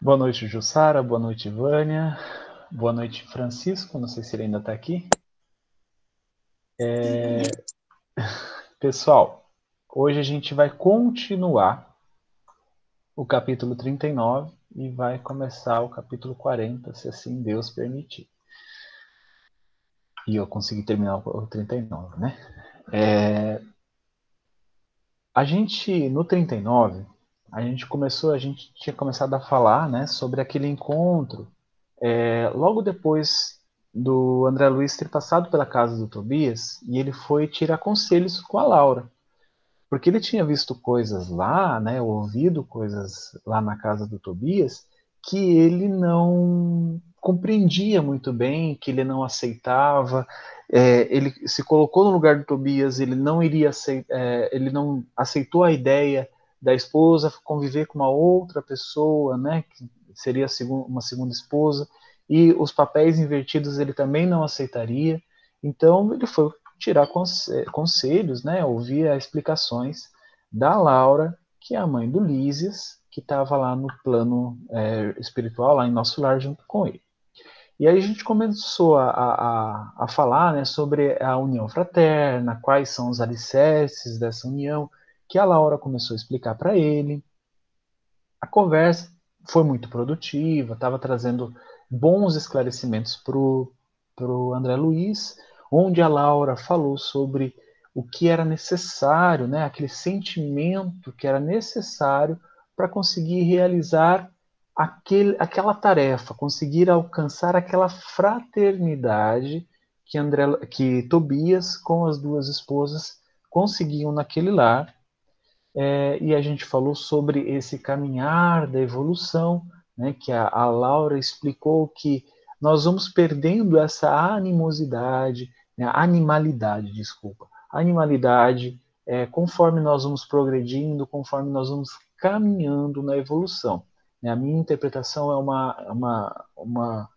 Boa noite, Jussara. Boa noite, Vânia. Boa noite, Francisco. Não sei se ele ainda está aqui. É... Pessoal, hoje a gente vai continuar o capítulo 39 e vai começar o capítulo 40, se assim Deus permitir. E eu consegui terminar o 39, né? É... A gente, no 39, a gente começou, a gente tinha começado a falar, né, sobre aquele encontro é, logo depois do André Luiz ter passado pela casa do Tobias e ele foi tirar conselhos com a Laura, porque ele tinha visto coisas lá, né, ouvido coisas lá na casa do Tobias que ele não compreendia muito bem, que ele não aceitava. É, ele se colocou no lugar do Tobias, ele não iria, é, ele não aceitou a ideia da esposa conviver com uma outra pessoa, né, que seria uma segunda esposa, e os papéis invertidos ele também não aceitaria. Então ele foi tirar conselhos, né, ouvir explicações da Laura, que é a mãe do Lísias, que estava lá no plano é, espiritual, lá em nosso lar, junto com ele. E aí a gente começou a, a, a falar né, sobre a união fraterna, quais são os alicerces dessa união, que a Laura começou a explicar para ele. A conversa foi muito produtiva, estava trazendo bons esclarecimentos para o André Luiz, onde a Laura falou sobre o que era necessário, né, aquele sentimento que era necessário para conseguir realizar aquele, aquela tarefa, conseguir alcançar aquela fraternidade que, André, que Tobias com as duas esposas conseguiam naquele lar é, e a gente falou sobre esse caminhar da evolução, né, que a, a Laura explicou que nós vamos perdendo essa animosidade, né, animalidade, desculpa, animalidade, é, conforme nós vamos progredindo, conforme nós vamos caminhando na evolução. Né? A minha interpretação é uma, uma, uma,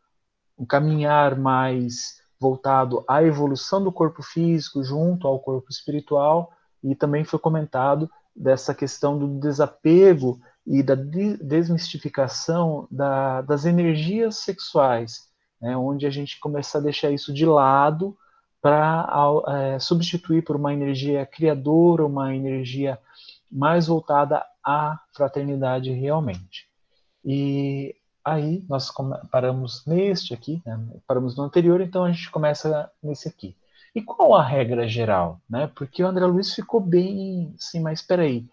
um caminhar mais voltado à evolução do corpo físico junto ao corpo espiritual, e também foi comentado dessa questão do desapego e da desmistificação da, das energias sexuais, né, onde a gente começa a deixar isso de lado para é, substituir por uma energia criadora, uma energia mais voltada à fraternidade realmente. E aí nós paramos neste aqui, né, paramos no anterior, então a gente começa nesse aqui. E qual a regra geral? Né? Porque o André Luiz ficou bem assim, mas espera aí,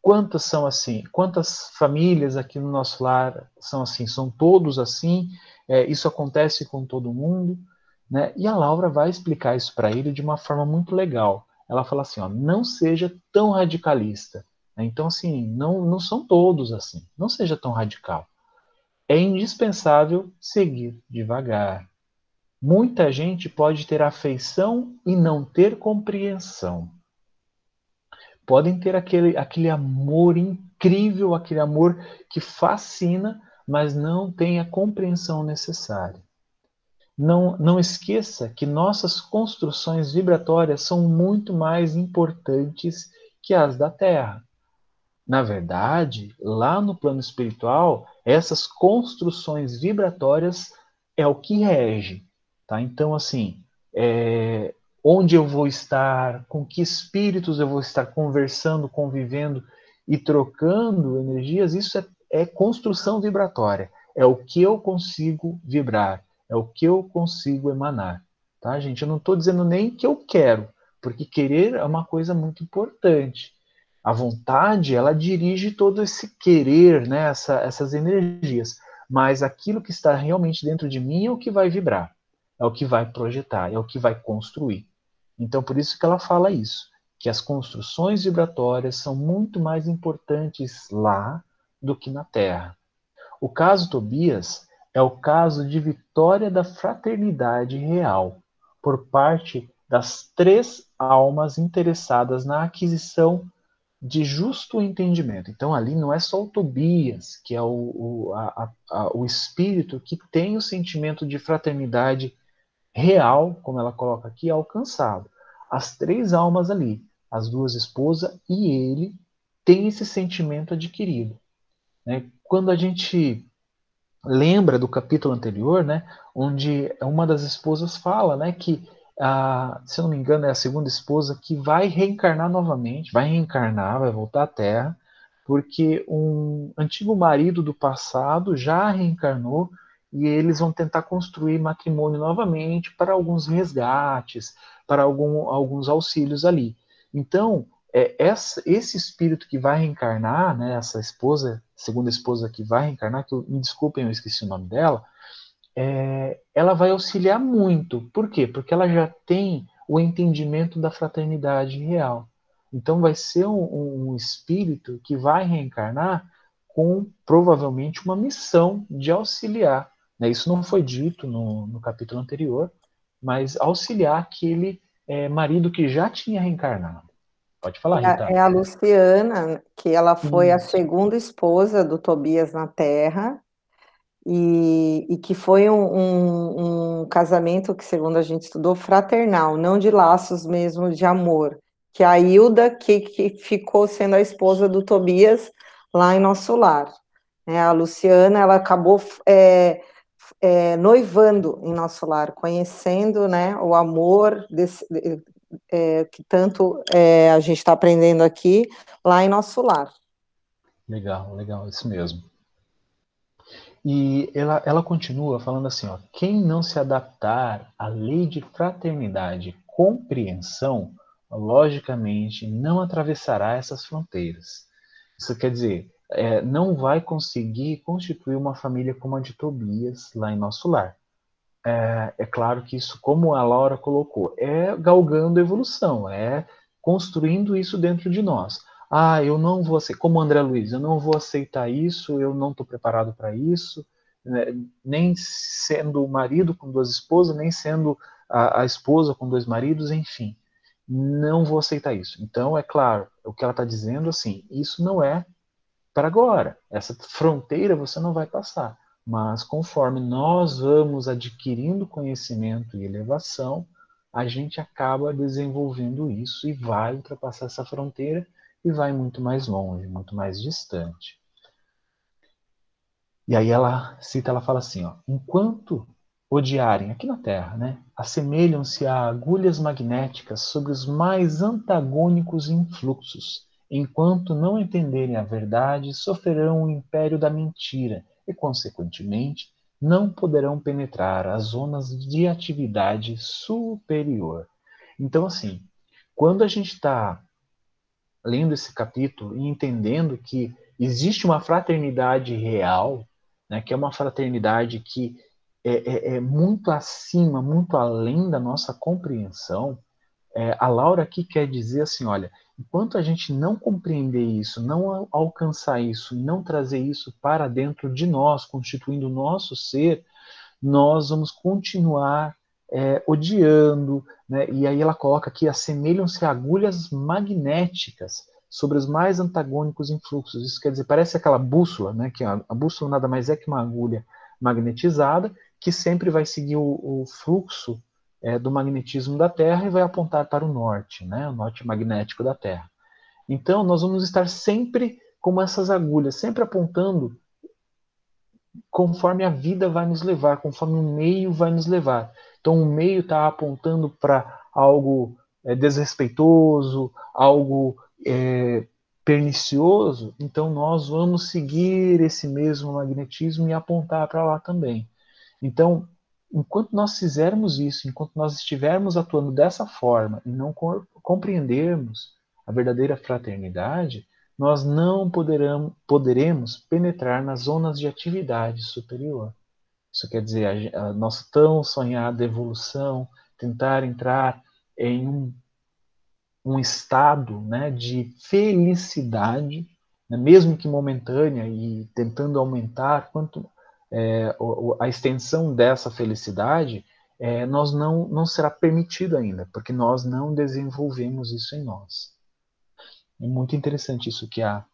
quantas são assim? Quantas famílias aqui no nosso lar são assim? São todos assim? É, isso acontece com todo mundo? Né? E a Laura vai explicar isso para ele de uma forma muito legal. Ela fala assim, ó, não seja tão radicalista. Né? Então, assim, não, não são todos assim. Não seja tão radical. É indispensável seguir devagar, Muita gente pode ter afeição e não ter compreensão. Podem ter aquele, aquele amor incrível, aquele amor que fascina, mas não tem a compreensão necessária. Não, não esqueça que nossas construções vibratórias são muito mais importantes que as da Terra. Na verdade, lá no plano espiritual, essas construções vibratórias é o que rege. Tá? Então, assim, é, onde eu vou estar, com que espíritos eu vou estar conversando, convivendo e trocando energias, isso é, é construção vibratória. É o que eu consigo vibrar, é o que eu consigo emanar. Tá, gente? Eu não estou dizendo nem que eu quero, porque querer é uma coisa muito importante. A vontade, ela dirige todo esse querer, né, essa, essas energias. Mas aquilo que está realmente dentro de mim é o que vai vibrar é o que vai projetar, é o que vai construir. Então, por isso que ela fala isso, que as construções vibratórias são muito mais importantes lá do que na Terra. O caso Tobias é o caso de vitória da fraternidade real por parte das três almas interessadas na aquisição de justo entendimento. Então, ali não é só o Tobias, que é o, o, a, a, o espírito que tem o sentimento de fraternidade real, como ela coloca aqui, alcançado. As três almas ali, as duas esposas e ele, têm esse sentimento adquirido. Né? Quando a gente lembra do capítulo anterior, né, onde uma das esposas fala, né, que se eu não me engano é a segunda esposa que vai reencarnar novamente, vai reencarnar, vai voltar à Terra, porque um antigo marido do passado já reencarnou e eles vão tentar construir matrimônio novamente para alguns resgates, para algum, alguns auxílios ali. Então, é, essa, esse espírito que vai reencarnar, né, essa esposa, segunda esposa que vai reencarnar, que eu, me desculpem, eu esqueci o nome dela, é, ela vai auxiliar muito. Por quê? Porque ela já tem o entendimento da fraternidade real. Então, vai ser um, um espírito que vai reencarnar com provavelmente uma missão de auxiliar. Né? Isso não foi dito no, no capítulo anterior, mas auxiliar aquele é, marido que já tinha reencarnado. Pode falar, Rita. É a Luciana, que ela foi Isso. a segunda esposa do Tobias na Terra, e, e que foi um, um, um, casamento que, segundo a gente estudou, fraternal, não de laços mesmo de amor. Que a Hilda, que, que ficou sendo a esposa do Tobias lá em nosso lar. É, a Luciana, ela acabou é, é, noivando em nosso lar, conhecendo né, o amor desse, é, que tanto é, a gente está aprendendo aqui lá em nosso lar. Legal, legal, isso mesmo. E ela, ela continua falando assim: ó, quem não se adaptar à lei de fraternidade e compreensão, logicamente não atravessará essas fronteiras. Isso quer dizer, é, não vai conseguir constituir uma família como a de Tobias lá em nosso lar é, é claro que isso, como a Laura colocou, é galgando evolução, é construindo isso dentro de nós. Ah, eu não vou aceitar, como André Luiz, eu não vou aceitar isso, eu não estou preparado para isso, né? nem sendo marido com duas esposas, nem sendo a, a, esposa com dois maridos, enfim, não vou aceitar isso. Então, é claro, o que ela está dizendo assim, isso não é para agora, essa fronteira você não vai passar. Mas conforme nós vamos adquirindo conhecimento e elevação, a gente acaba desenvolvendo isso e vai ultrapassar essa fronteira e vai muito mais longe, muito mais distante. E aí ela cita, ela fala assim, ó, enquanto odiarem aqui na Terra, né, assemelham-se a agulhas magnéticas sobre os mais antagônicos influxos. Enquanto não entenderem a verdade, sofrerão o império da mentira e, consequentemente, não poderão penetrar as zonas de atividade superior. Então, assim, quando a gente está lendo esse capítulo e entendendo que existe uma fraternidade real, né, que é uma fraternidade que é, é, é muito acima, muito além da nossa compreensão, é, a Laura aqui quer dizer assim, olha, enquanto a gente não compreender isso, não alcançar isso, não trazer isso para dentro de nós, constituindo o nosso ser, nós vamos continuar é, odiando, né? e aí ela coloca aqui, assemelham-se agulhas magnéticas sobre os mais antagônicos influxos. Isso quer dizer, parece aquela bússola, né? que a, a bússola nada mais é que uma agulha magnetizada, que sempre vai seguir o, o fluxo é, do magnetismo da Terra e vai apontar para o norte, né, o norte magnético da Terra. Então, nós vamos estar sempre como essas agulhas, sempre apontando conforme a vida vai nos levar, conforme o meio vai nos levar. Então, o meio está apontando para algo é, desrespeitoso, algo é, pernicioso, então nós vamos seguir esse mesmo magnetismo e apontar para lá também. Então, enquanto nós fizermos isso, enquanto nós estivermos atuando dessa forma e não compreendermos a verdadeira fraternidade, nós não poderão, poderemos penetrar nas zonas de atividade superior. Isso quer dizer, a, a nossa tão sonhada evolução, tentar entrar em um, um estado né, de felicidade, né, mesmo que momentânea, e tentando aumentar quanto é, a extensão dessa felicidade, é, nós não, não será permitido ainda, porque nós não desenvolvemos isso em nós. É muito interessante isso que a,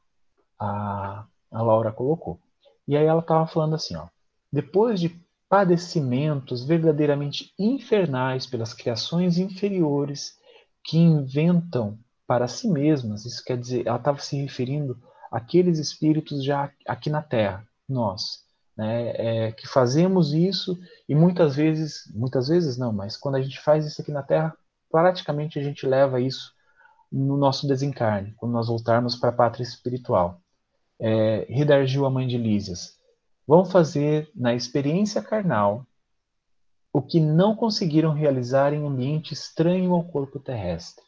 a, a Laura colocou. E aí ela estava falando assim, ó, depois de padecimentos verdadeiramente infernais pelas criações inferiores que inventam para si mesmas, isso quer dizer, ela estava se referindo àqueles espíritos já aqui na Terra, nós, né, é, que fazemos isso e muitas vezes, muitas vezes não, mas quando a gente faz isso aqui na Terra, praticamente a gente leva isso no nosso desencarne, quando nós voltarmos para a pátria espiritual. É, redargiu a mãe de Lísias. Vão fazer na experiência carnal o que não conseguiram realizar em ambiente estranho ao corpo terrestre.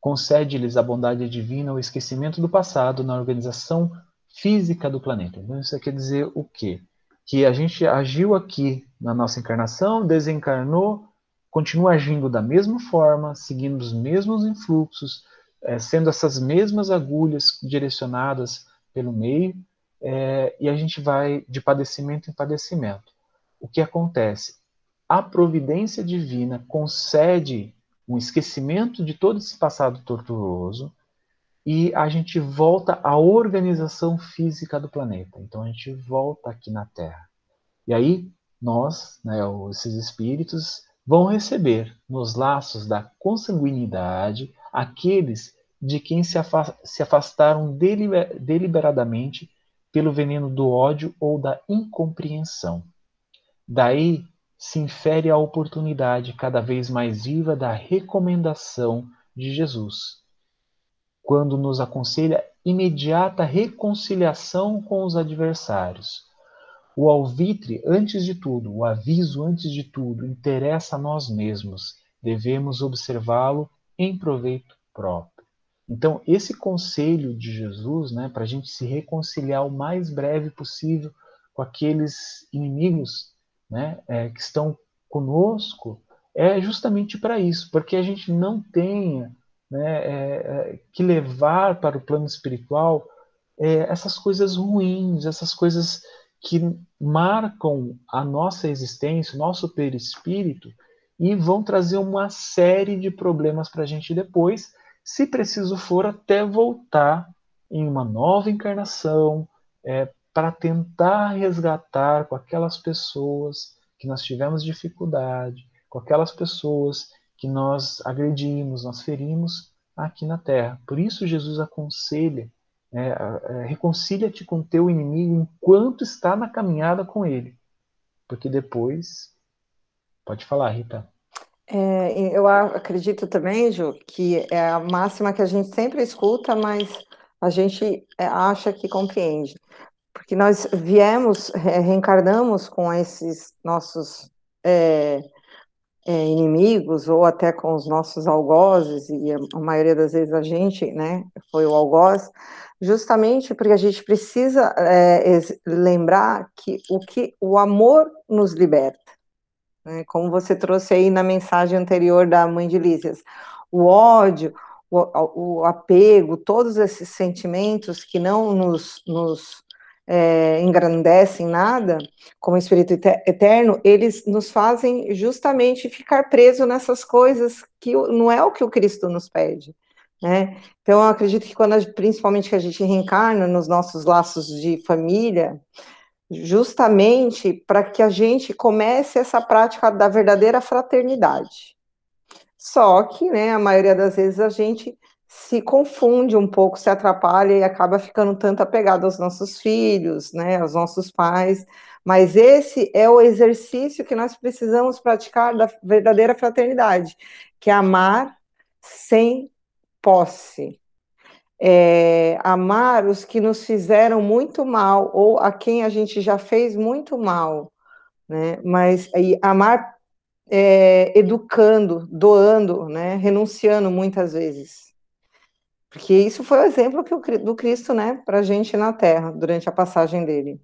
Concede-lhes a bondade divina o esquecimento do passado na organização física do planeta. Então, isso quer dizer o quê? Que a gente agiu aqui na nossa encarnação, desencarnou, continua agindo da mesma forma, seguindo os mesmos influxos, é, sendo essas mesmas agulhas direcionadas pelo meio, é, e a gente vai de padecimento em padecimento. O que acontece? a providência divina concede um esquecimento de todo esse passado torturoso e a gente volta à organização física do planeta. Então a gente volta aqui na Terra. E aí nós, né, esses espíritos, vão receber nos laços da consanguinidade aqueles de quem se, afastaram deliberadamente pelo veneno do ódio ou da incompreensão. Daí se infere a oportunidade cada vez mais viva da recomendação de Jesus, quando nos aconselha imediata reconciliação com os adversários. O alvitre, antes de tudo, o aviso antes de tudo, interessa a nós mesmos. Devemos observá-lo em proveito próprio. Então, esse conselho de Jesus, né, para a gente se reconciliar o mais breve possível com aqueles inimigos né, é, que estão conosco é justamente para isso, porque a gente não tenha né, é, é, que levar para o plano espiritual é, essas coisas ruins, essas coisas que marcam a nossa existência, o nosso perispírito, e vão trazer uma série de problemas para a gente depois, se preciso for, até voltar em uma nova encarnação, é, para tentar resgatar com aquelas pessoas que nós tivemos dificuldade, com aquelas pessoas que nós agredimos, nós ferimos aqui na terra. Por isso Jesus aconselha, é, é, reconcilia-te com teu inimigo enquanto está na caminhada com ele, porque depois pode falar, Rita. É, eu acredito também, Ju, que é a máxima que a gente sempre escuta, mas a gente é, acha que compreende porque nós viemos, reencarnamos com esses nossos é, inimigos, ou até com os nossos algozes, e a, a, maioria das vezes a gente, né, foi o algoz, justamente porque a gente precisa é, lembrar que o que o amor nos liberta, né, como você trouxe aí na mensagem anterior da mãe de Lísias, o ódio, o, o apego, todos esses sentimentos que não nos, nos é, engrandecem nada, como Espírito Eterno, eles nos fazem justamente ficar preso nessas coisas que não é o que o Cristo nos pede. Né? Então, eu acredito que quando, principalmente que a gente reencarna nos nossos laços de família, justamente para que a gente comece essa prática da verdadeira fraternidade. Só que, né, a maioria das vezes a gente se confunde um pouco, se atrapalha e acaba ficando tanto apegado aos nossos filhos, né, aos nossos pais. Mas esse é o exercício que nós precisamos praticar da verdadeira fraternidade, que é amar sem posse. É, amar os que nos fizeram muito mal ou a quem a gente já fez muito mal, né? Mas aí, amar é, educando, doando, né? Renunciando muitas vezes. Porque isso foi o exemplo que o, do Cristo, né, para a gente na Terra, durante a passagem dele.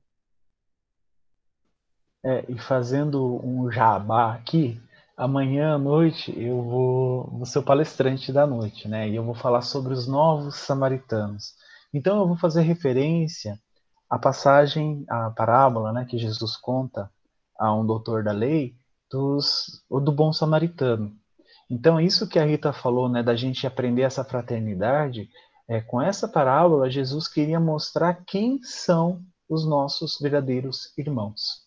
É, e fazendo um jabá aqui, amanhã à noite eu vou, vou ser o palestrante da noite, né? E eu vou falar sobre os novos samaritanos. Então eu vou fazer referência à passagem, à parábola, né, que Jesus conta a um doutor da lei dos, do bom samaritano. Então, isso que a Rita falou, né, da gente aprender essa fraternidade, é, com essa parábola, Jesus queria mostrar quem são os nossos verdadeiros irmãos.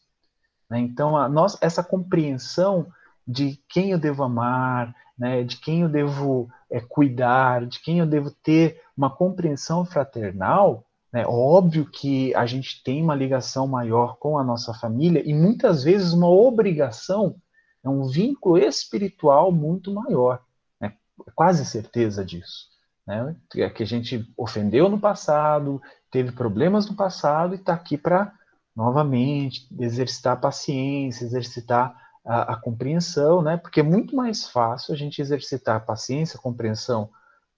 Né? Então, a nós, essa compreensão de quem eu devo amar, né, de quem eu devo é, cuidar, de quem eu devo ter uma compreensão fraternal, É óbvio que a gente tem uma ligação maior com a nossa família e muitas vezes uma obrigação, é um vínculo espiritual muito maior. Né? Quase certeza disso. Né? Que a gente ofendeu no passado, teve problemas no passado e está aqui para novamente exercitar a paciência, exercitar a, a, compreensão, né? Porque é muito mais fácil a gente exercitar a paciência, a compreensão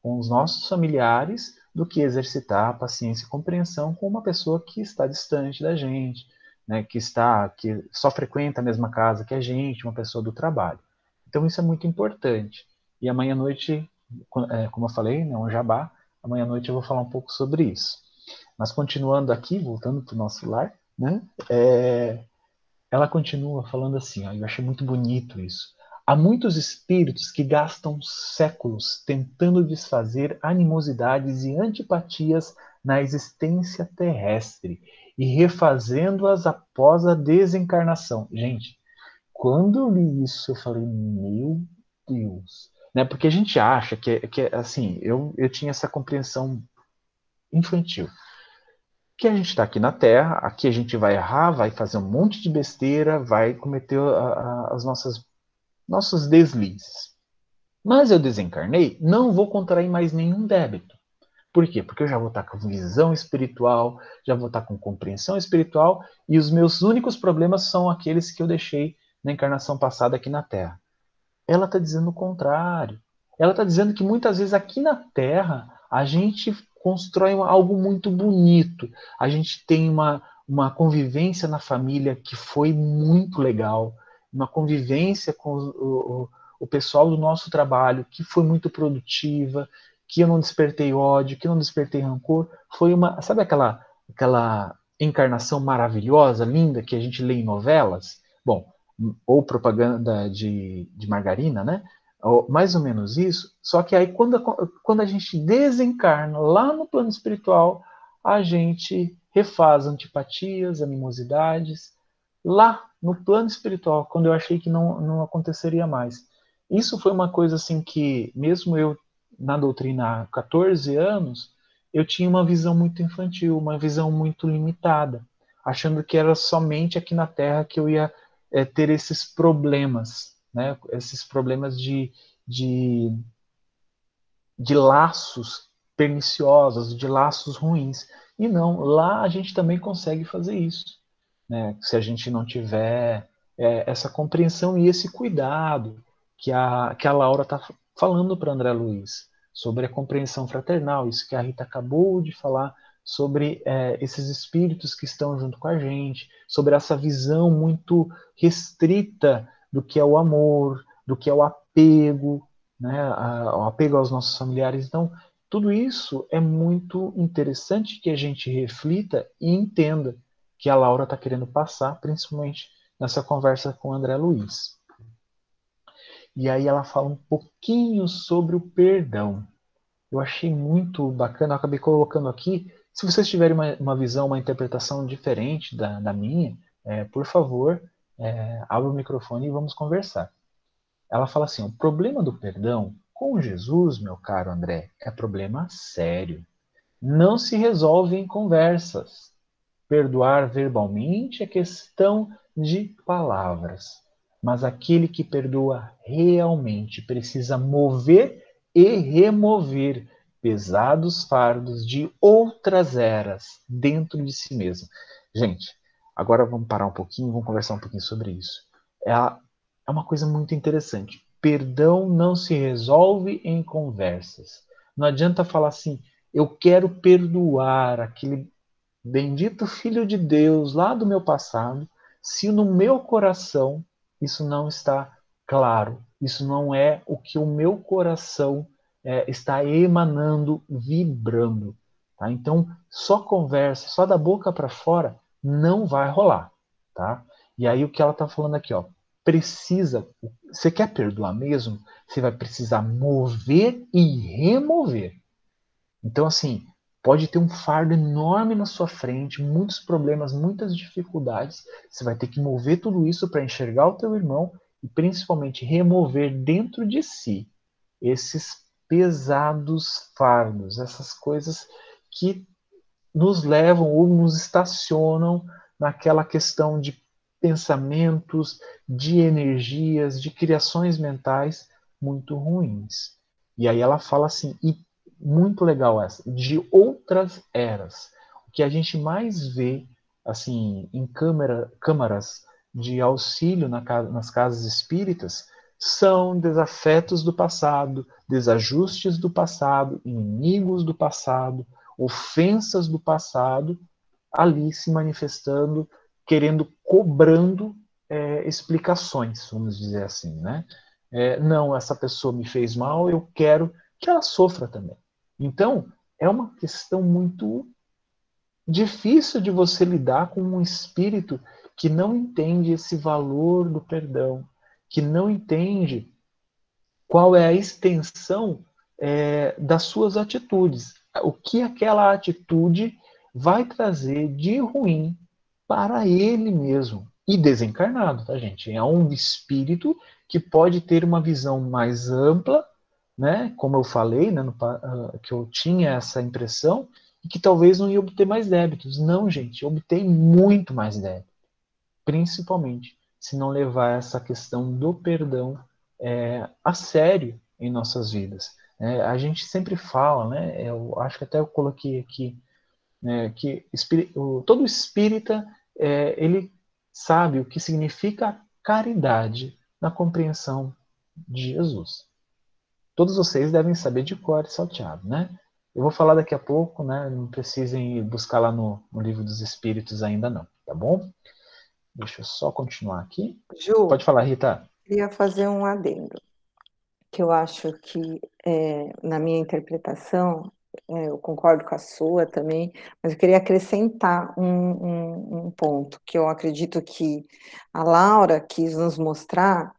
com os nossos familiares do que exercitar a paciência e compreensão com uma pessoa que está distante da gente, né, que está que só frequenta a mesma casa que a gente, uma pessoa do trabalho. Então isso é muito importante. E amanhã à noite, é, como eu falei, né, um jabá, amanhã à noite eu vou falar um pouco sobre isso. Mas continuando aqui, voltando para o nosso lar, né, é, ela continua falando assim, ó, eu achei muito bonito isso. Há muitos espíritos que gastam séculos tentando desfazer animosidades e antipatias na existência terrestre e refazendo-as após a desencarnação. Gente, quando eu li isso, eu falei, meu Deus. Né? Porque a gente acha que, que assim, eu, eu tinha essa compreensão infantil. Que a gente está aqui na Terra, aqui a gente vai errar, vai fazer um monte de besteira, vai cometer a, a, as nossas nossos deslizes. Mas eu desencarnei, não vou contrair mais nenhum débito. Por quê? Porque eu já vou estar com visão espiritual, já vou estar com compreensão espiritual e os meus únicos problemas são aqueles que eu deixei na encarnação passada aqui na Terra. Ela está dizendo o contrário. Ela está dizendo que muitas vezes aqui na Terra a gente constrói algo muito bonito, a gente tem uma, uma convivência na família que foi muito legal, uma convivência com o, o, o pessoal do nosso trabalho que foi muito produtiva, que eu não despertei ódio, que eu não despertei rancor, foi uma, sabe aquela aquela encarnação maravilhosa, linda que a gente lê em novelas? Bom, ou propaganda de, de margarina, né? Ou, mais ou menos isso. Só que aí quando, quando a gente desencarna lá no plano espiritual, a gente refaz antipatias, animosidades, lá no plano espiritual, quando eu achei que não, não aconteceria mais. Isso foi uma coisa assim que, mesmo eu na doutrina há 14 anos, eu tinha uma visão muito infantil, uma visão muito limitada, achando que era somente aqui na Terra que eu ia é, ter esses problemas, né? esses problemas de, de, de laços perniciosos, de laços ruins. E não, lá a gente também consegue fazer isso né? Se a gente não tiver é, essa compreensão e esse cuidado que a, que a Laura está falando para André Luiz sobre a compreensão fraternal, isso que a Rita acabou de falar sobre é, esses espíritos que estão junto com a gente, sobre essa visão muito restrita do que é o amor, do que é o apego, né, a, o apego aos nossos familiares. Então, tudo isso é muito interessante que a gente reflita e entenda que a Laura está querendo passar, principalmente nessa conversa com o André Luiz. E aí ela fala um pouquinho sobre o perdão. Eu achei muito bacana, eu acabei colocando aqui. Se vocês tiverem uma, uma visão, uma interpretação diferente da, da minha, é, por favor, é, abra o microfone e vamos conversar. Ela fala assim: o problema do perdão com Jesus, meu caro André, é problema sério. Não se resolve em conversas. Perdoar verbalmente é questão de palavras, mas aquele que perdoa realmente precisa mover e remover pesados fardos de outras eras dentro de si mesmo. Gente, agora vamos parar um pouquinho, vamos conversar um pouquinho sobre isso. É, é uma coisa muito interessante. Perdão não se resolve em conversas. Não adianta falar assim, eu quero perdoar aquele bendito Filho de Deus lá do meu passado, se no meu coração isso não está claro, isso não é o que o meu coração é, está emanando, vibrando. Tá? Então, só conversa, só da boca para fora, não vai rolar. Tá? E aí o que ela está falando aqui, ó, precisa, você quer perdoar mesmo? Você vai precisar mover e remover. Então, assim, pode ter um fardo enorme na sua frente, muitos problemas, muitas dificuldades. Você vai ter que mover tudo isso para enxergar o teu irmão e principalmente remover dentro de si esses pesados fardos, essas coisas que nos levam ou nos estacionam naquela questão de pensamentos, de energias, de criações mentais muito ruins. E aí ela fala assim, e muito legal essa, de outras eras. O que a gente mais vê assim em câmara, câmaras de auxílio na, nas casas espíritas são desafetos do passado, desajustes do passado, inimigos do passado, ofensas do passado, ali se manifestando, querendo, cobrando é, explicações, vamos dizer assim, né? É, não, essa pessoa me fez mal, eu quero que ela sofra também. Então, é uma questão muito difícil de você lidar com um espírito que não entende esse valor do perdão, que não entende qual é a extensão é, das suas atitudes, o que aquela atitude vai trazer de ruim para ele mesmo e desencarnado, tá gente? É um espírito que pode ter uma visão mais ampla, né? Como eu falei, né, no, uh, que eu tinha essa impressão e que talvez não ia obter mais débitos. Não, gente, obtém muito mais débito, principalmente se não levar essa questão do perdão é, a sério em nossas vidas. É, a gente sempre fala, né? Eu acho que até eu coloquei aqui né, que o, todo espírita é, ele sabe o que significa caridade na compreensão de Jesus. Todos vocês devem saber de cor salteado, né? Eu vou falar daqui a pouco, né? Não precisem buscar lá no, no livro dos Espíritos ainda não, tá bom? Deixa eu só continuar aqui. Ju, Pode falar, Rita. Queria fazer um adendo, que eu acho que, é, na minha interpretação, é, eu concordo com a sua também, mas eu queria acrescentar um, um, um ponto, que eu acredito que a Laura quis nos mostrar,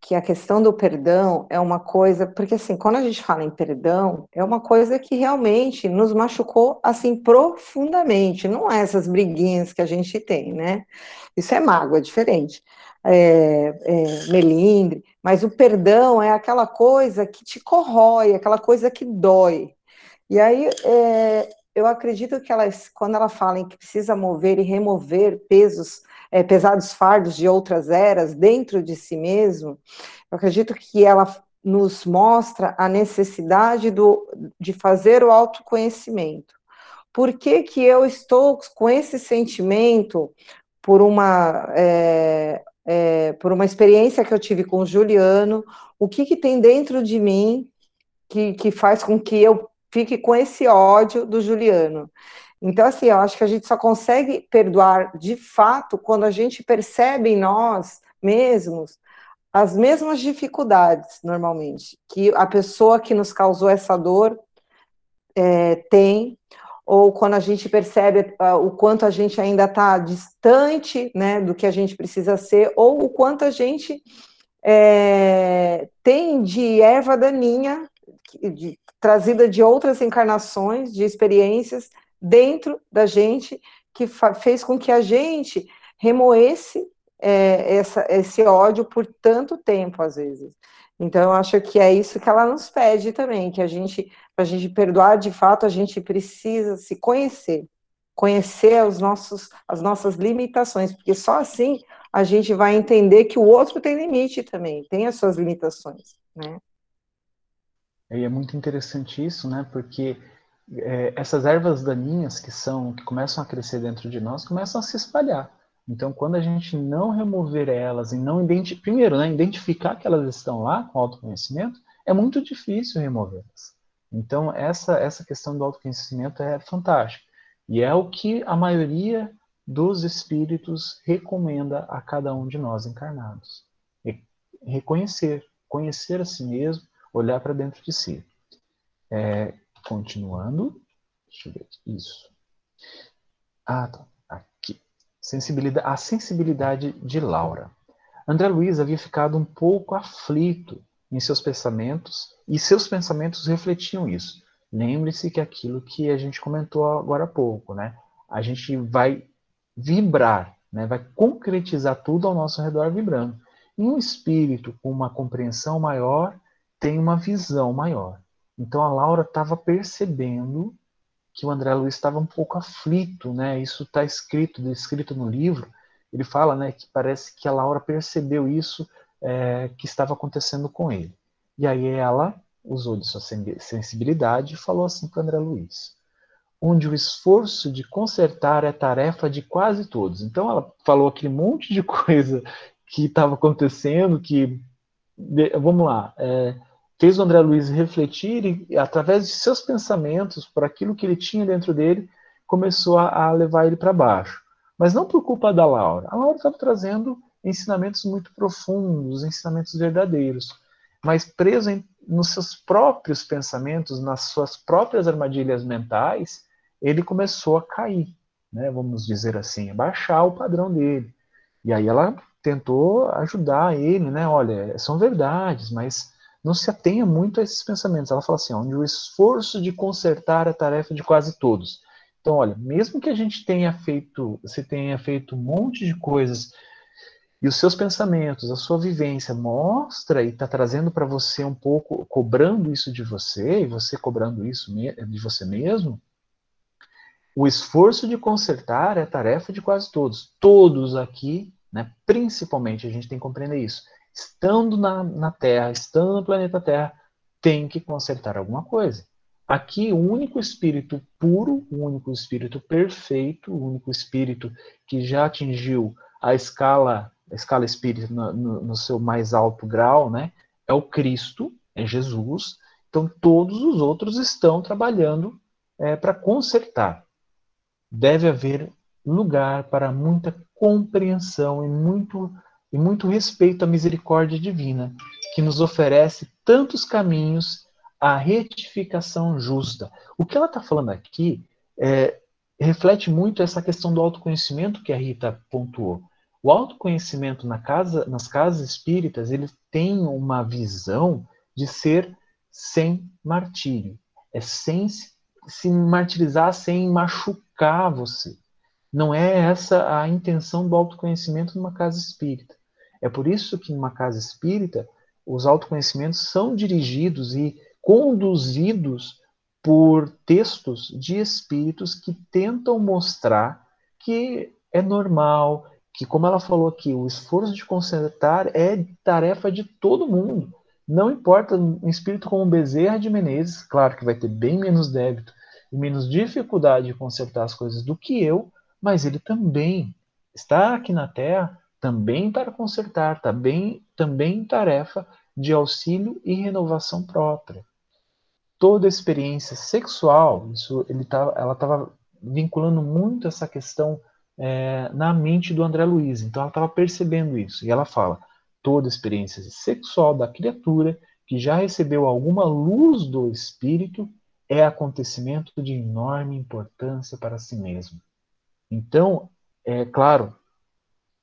que a questão do perdão é uma coisa, porque assim, quando a gente fala em perdão, é uma coisa que realmente nos machucou assim profundamente, não é essas briguinhas que a gente tem, né? Isso é mágoa, é diferente. É, é, melindre, mas o perdão é aquela coisa que te corrói, aquela coisa que dói. E aí é, eu acredito que ela, quando ela fala em que precisa mover e remover pesos é, pesados fardos de outras eras dentro de si mesmo, eu acredito que ela nos mostra a necessidade do, de fazer o autoconhecimento. Por que, que eu estou com esse sentimento por uma, é, é, por uma experiência que eu tive com o Juliano? O que, que tem dentro de mim que, que faz com que eu fique com esse ódio do Juliano? Então, assim, eu acho que a gente só consegue perdoar de fato quando a gente percebe em nós mesmos as mesmas dificuldades, normalmente, que a pessoa que nos causou essa dor é, tem, ou quando a gente percebe uh, o quanto a gente ainda está distante né, do que a gente precisa ser, ou o quanto a gente é, tem de erva daninha, de, trazida de outras encarnações, de experiências dentro da gente que fez com que a gente remoesse é, essa, esse ódio por tanto tempo, às vezes. Então, eu acho que é isso que ela nos pede também, que a gente, para a gente perdoar de fato, a gente precisa se conhecer, conhecer os nossos, as nossas limitações, porque só assim a gente vai entender que o outro tem limite também, tem as suas limitações, né? E é muito interessante isso, né? Porque é, essas ervas daninhas que são que começam a crescer dentro de nós começam a se espalhar. Então, quando a gente não remover elas e não identificar, primeiro, né, identificar que elas estão lá com autoconhecimento, é muito difícil removê-las. Então, essa essa questão do autoconhecimento é fantástica e é o que a maioria dos espíritos recomenda a cada um de nós encarnados. reconhecer, conhecer a si mesmo, olhar para dentro de si. É, Continuando. Deixa eu ver aqui. Isso. Ah, tá. Aqui. Sensibilidade, a sensibilidade de Laura. André Luiz havia ficado um pouco aflito em seus pensamentos e seus pensamentos refletiam isso. Lembre-se que aquilo que a gente comentou agora há pouco, né? A gente vai vibrar, né? Vai concretizar tudo ao nosso redor vibrando. E um espírito com uma compreensão maior tem uma visão maior. Então a Laura estava percebendo que o André Luiz estava um pouco aflito, né? Isso está escrito, descrito no livro. Ele fala, né, que parece que a Laura percebeu isso é, que estava acontecendo com ele. E aí ela usou de sua sensibilidade e falou assim para André Luiz: onde o esforço de consertar é tarefa de quase todos. Então ela falou aquele monte de coisa que estava acontecendo, que vamos lá, é, fez o André Luiz refletir e, através de seus pensamentos, por aquilo que ele tinha dentro dele, começou a, a levar ele para baixo. Mas não por culpa da Laura. A Laura estava trazendo ensinamentos muito profundos, ensinamentos verdadeiros, mas preso em, nos seus próprios pensamentos, nas suas próprias armadilhas mentais, ele começou a cair, né, vamos dizer assim, a baixar o padrão dele. E aí ela tentou ajudar ele, né? Olha, são verdades, mas não se atenha muito a esses pensamentos. Ela fala assim, onde o esforço de consertar a tarefa de quase todos. Então, olha, mesmo que a gente tenha feito, você tenha feito um monte de coisas e os seus pensamentos, a sua vivência mostra e está trazendo para você um pouco, cobrando isso de você, e você cobrando isso de você mesmo, o esforço de consertar é tarefa de quase todos. Todos aqui, né, principalmente, a gente tem que compreender isso. Estando na, na Terra, estando no planeta Terra, tem que consertar alguma coisa. Aqui, o único espírito puro, o único espírito perfeito, o único espírito que já atingiu a escala, a escala espírita no, no, no seu mais alto grau, né, é o Cristo, é Jesus. Então, todos os outros estão trabalhando é, para consertar deve haver lugar para muita compreensão e muito, e muito respeito à misericórdia divina, que nos oferece tantos caminhos à retificação justa. O que ela está falando aqui é, reflete muito essa questão do autoconhecimento que a Rita pontuou. O autoconhecimento na casa, nas casas espíritas, ele tem uma visão de ser sem martírio, é sem se martirizar, sem machucar você. Não é essa a intenção do autoconhecimento numa casa espírita. É por isso que numa casa espírita os autoconhecimentos são dirigidos e conduzidos por textos de espíritos que tentam mostrar que é normal, que, como ela falou aqui, o esforço de consertar é tarefa de todo mundo. Não importa um espírito como Bezerra de Menezes, claro que vai ter bem menos débito, e menos dificuldade de consertar as coisas do que eu, mas ele também está aqui na Terra também para consertar, também, também tarefa de auxílio e renovação própria. Toda experiência sexual, isso ele tá, ela estava vinculando muito essa questão é, na mente do André Luiz. Então ela estava percebendo isso. E ela fala: toda experiência sexual da criatura que já recebeu alguma luz do espírito é acontecimento de enorme importância para si mesmo. Então, é claro,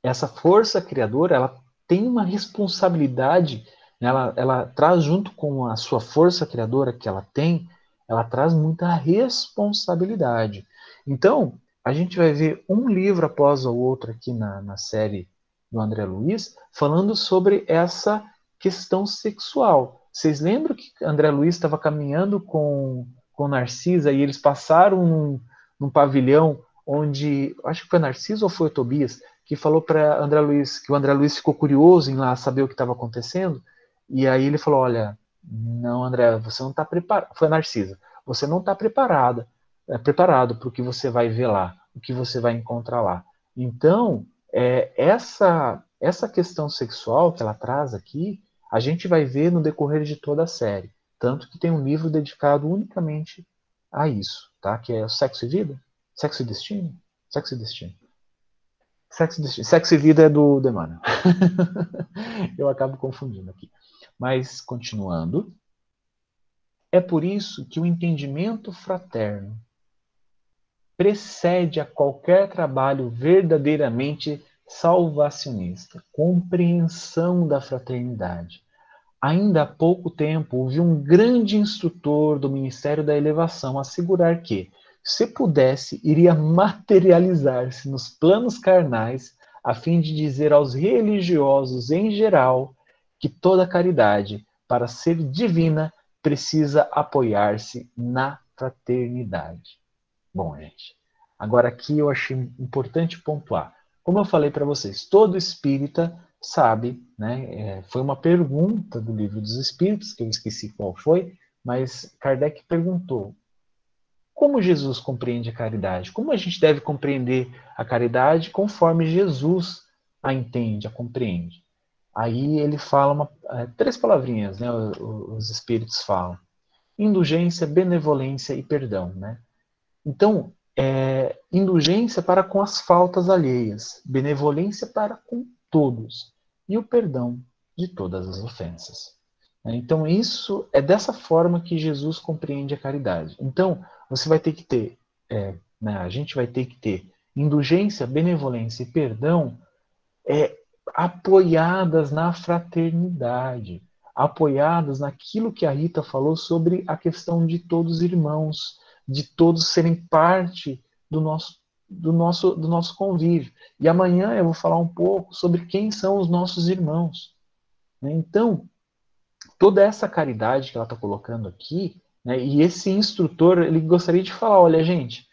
essa força criadora, ela tem uma responsabilidade, né? ela, ela traz junto com a sua força criadora que ela tem, ela traz muita responsabilidade. Então, a gente vai ver um livro após o outro aqui na, na série do André Luiz, falando sobre essa questão sexual. Vocês lembram que André Luiz estava caminhando com com Narcisa e eles passaram num, num pavilhão onde, acho que foi Narciso ou foi Tobias, que falou para André Luiz, que o André Luiz ficou curioso em lá saber o que estava acontecendo, e aí ele falou, olha, não, André, você não está preparado, foi a Narcisa, você não está preparada, é, preparado para o que você vai ver lá, o que você vai encontrar lá. Então, é, essa, essa questão sexual que ela traz aqui, a gente vai ver no decorrer de toda a série. Tanto que tem um livro dedicado unicamente a isso, tá? Que é Sexo e Vida? Sexo e Destino? Sexo e Destino. Sexo. Sexo e Vida é do Demônio. Eu acabo confundindo aqui. Mas, continuando. É por isso que o entendimento fraterno precede a qualquer trabalho verdadeiramente salvacionista, compreensão da fraternidade Ainda há pouco tempo, ouvi um grande instrutor do Ministério da Elevação assegurar que, se pudesse, iria materializar-se nos planos carnais a fim de dizer aos religiosos em geral que toda caridade, para ser divina, precisa apoiar-se na fraternidade. Bom, gente, agora aqui eu achei importante pontuar. Como eu falei para vocês, todo espírita sabe, né? É, foi uma pergunta do livro dos Espíritos, que eu esqueci qual foi, mas Kardec perguntou: como Jesus compreende a caridade? Como a gente deve compreender a caridade conforme Jesus a entende, a compreende? Aí ele fala uma, é, três palavrinhas, né? Os, os Espíritos falam: indulgência, benevolência e perdão, né? Então, é, indulgência para com as faltas alheias, benevolência para com todos e o perdão de todas as ofensas. Então, isso é dessa forma que Jesus compreende a caridade. Então, você vai ter que ter, é, né, a gente vai ter que ter indulgência, benevolência e perdão é, apoiadas na fraternidade, apoiadas naquilo que a Rita falou sobre a questão de todos irmãos, de todos serem parte do nosso do nosso, do nosso convívio. E amanhã eu vou falar um pouco sobre quem são os nossos irmãos. Né? Então, toda essa caridade que ela está colocando aqui, né, e esse instrutor, ele gostaria de falar: olha, gente,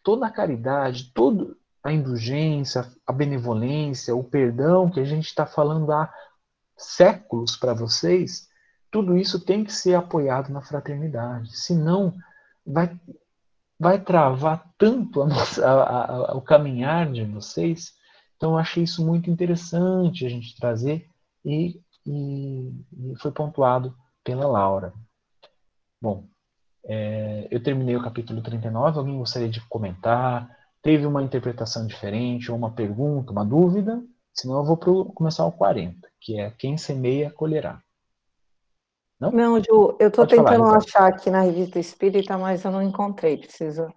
toda a caridade, toda a indulgência, a benevolência, o perdão que a gente está falando há séculos para vocês, tudo isso tem que ser apoiado na fraternidade. Senão, vai, vai travar tanto a nossa, a, a, o caminhar de vocês. Então, eu achei isso muito interessante a gente trazer e, e, e foi pontuado pela Laura. Bom, é, eu terminei o capítulo 39. Alguém gostaria de comentar? Teve uma interpretação diferente, ou uma pergunta, uma dúvida? Senão eu vou pro, começar o 40, que é quem semeia, colherá. Não? Não, Ju, eu estou tentando falar, então. achar aqui na revista Espírita, mas eu não encontrei, preciso.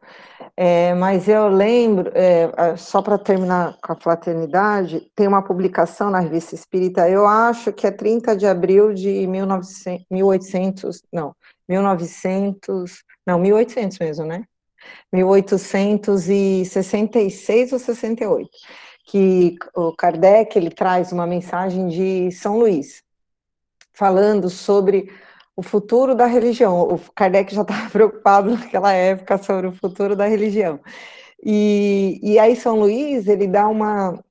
É, mas eu lembro, é, só para terminar com a fraternidade, tem uma publicação na revista Espírita, eu acho que é 30 de abril de 1900, 1800, não, 1900, não, 1800 mesmo, né? 1866 ou 68, que o Kardec ele traz uma mensagem de São Luís, falando sobre o futuro da religião. O Kardec já estava preocupado naquela época sobre o futuro da religião. E, e aí São Luís, ele dá uma...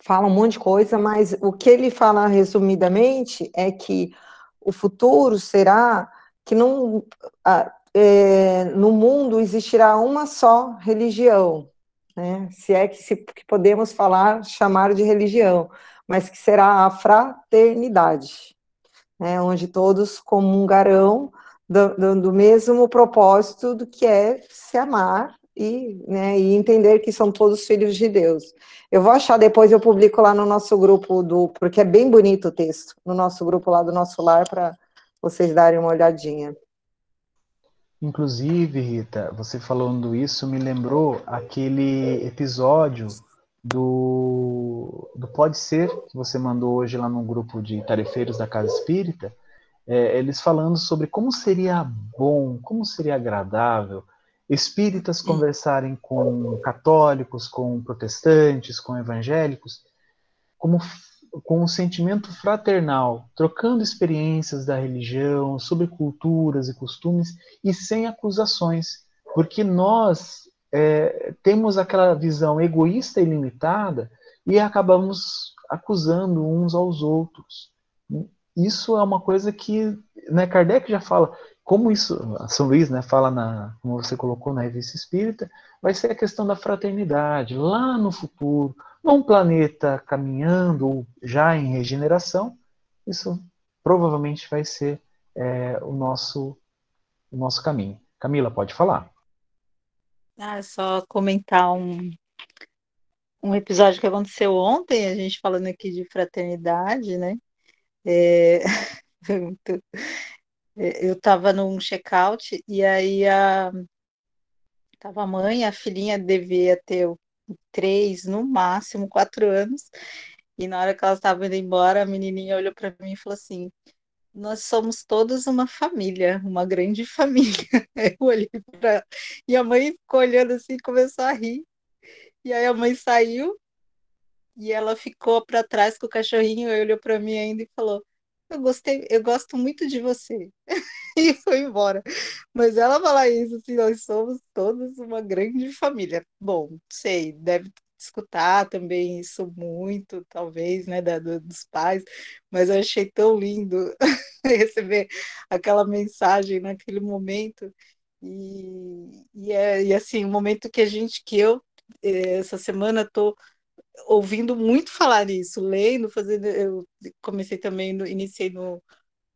fala um monte de coisa, mas o que ele fala resumidamente é que o futuro será que não, é, no mundo existirá uma só religião, né? se é que, se, que podemos falar, chamar de religião, mas que será a fraternidade né, onde todos comungarão do, do, mesmo propósito do que é se amar e, né, e entender que são todos filhos de Deus. Eu vou achar depois, eu publico lá no nosso grupo do, porque é bem bonito o texto, no nosso grupo lá do nosso lar, para vocês darem uma olhadinha. Inclusive, Rita, você falando isso me lembrou aquele episódio do, do Pode Ser, que você mandou hoje lá no grupo de tarefeiros da Casa Espírita, é, eles falando sobre como seria bom, como seria agradável espíritas conversarem com católicos, com protestantes, com evangélicos, como com um sentimento fraternal, trocando experiências da religião, sobre culturas e costumes e sem acusações, porque nós é, temos aquela visão egoísta e limitada e acabamos acusando uns aos outros. Isso é uma coisa que né, Kardec já fala, como isso, São Luís né, fala, na, como você colocou na revista Espírita, vai ser a questão da fraternidade, lá no futuro, num planeta caminhando, já em regeneração, isso provavelmente vai ser é, o, nosso, o nosso caminho. Camila, pode falar. Ah, só comentar um, um episódio que aconteceu ontem, a gente falando aqui de fraternidade, né? É, é eu estava num check-out e aí a, tava a mãe, a filhinha devia ter três, no máximo quatro anos, e na hora que ela estava indo embora, a menininha olhou para mim e falou assim: nós somos todos uma família, uma grande família. Eu olhei para ela e a mãe ficou olhando assim e começou a rir. E aí a mãe saiu e ela ficou para trás com o cachorrinho, olhou para mim ainda e falou: eu gostei, eu gosto muito de você. e foi embora. Mas ela falar isso, assim, nós somos todos uma grande família. Bom, sei, deve escutar também isso muito, talvez, né, da, do, dos pais, mas eu achei tão lindo receber aquela mensagem naquele momento. E, e, é, e assim, um momento que a gente, que eu, eh, essa semana, estou ouvindo muito falar nisso, lendo, fazendo. Eu comecei também, no, iniciei no,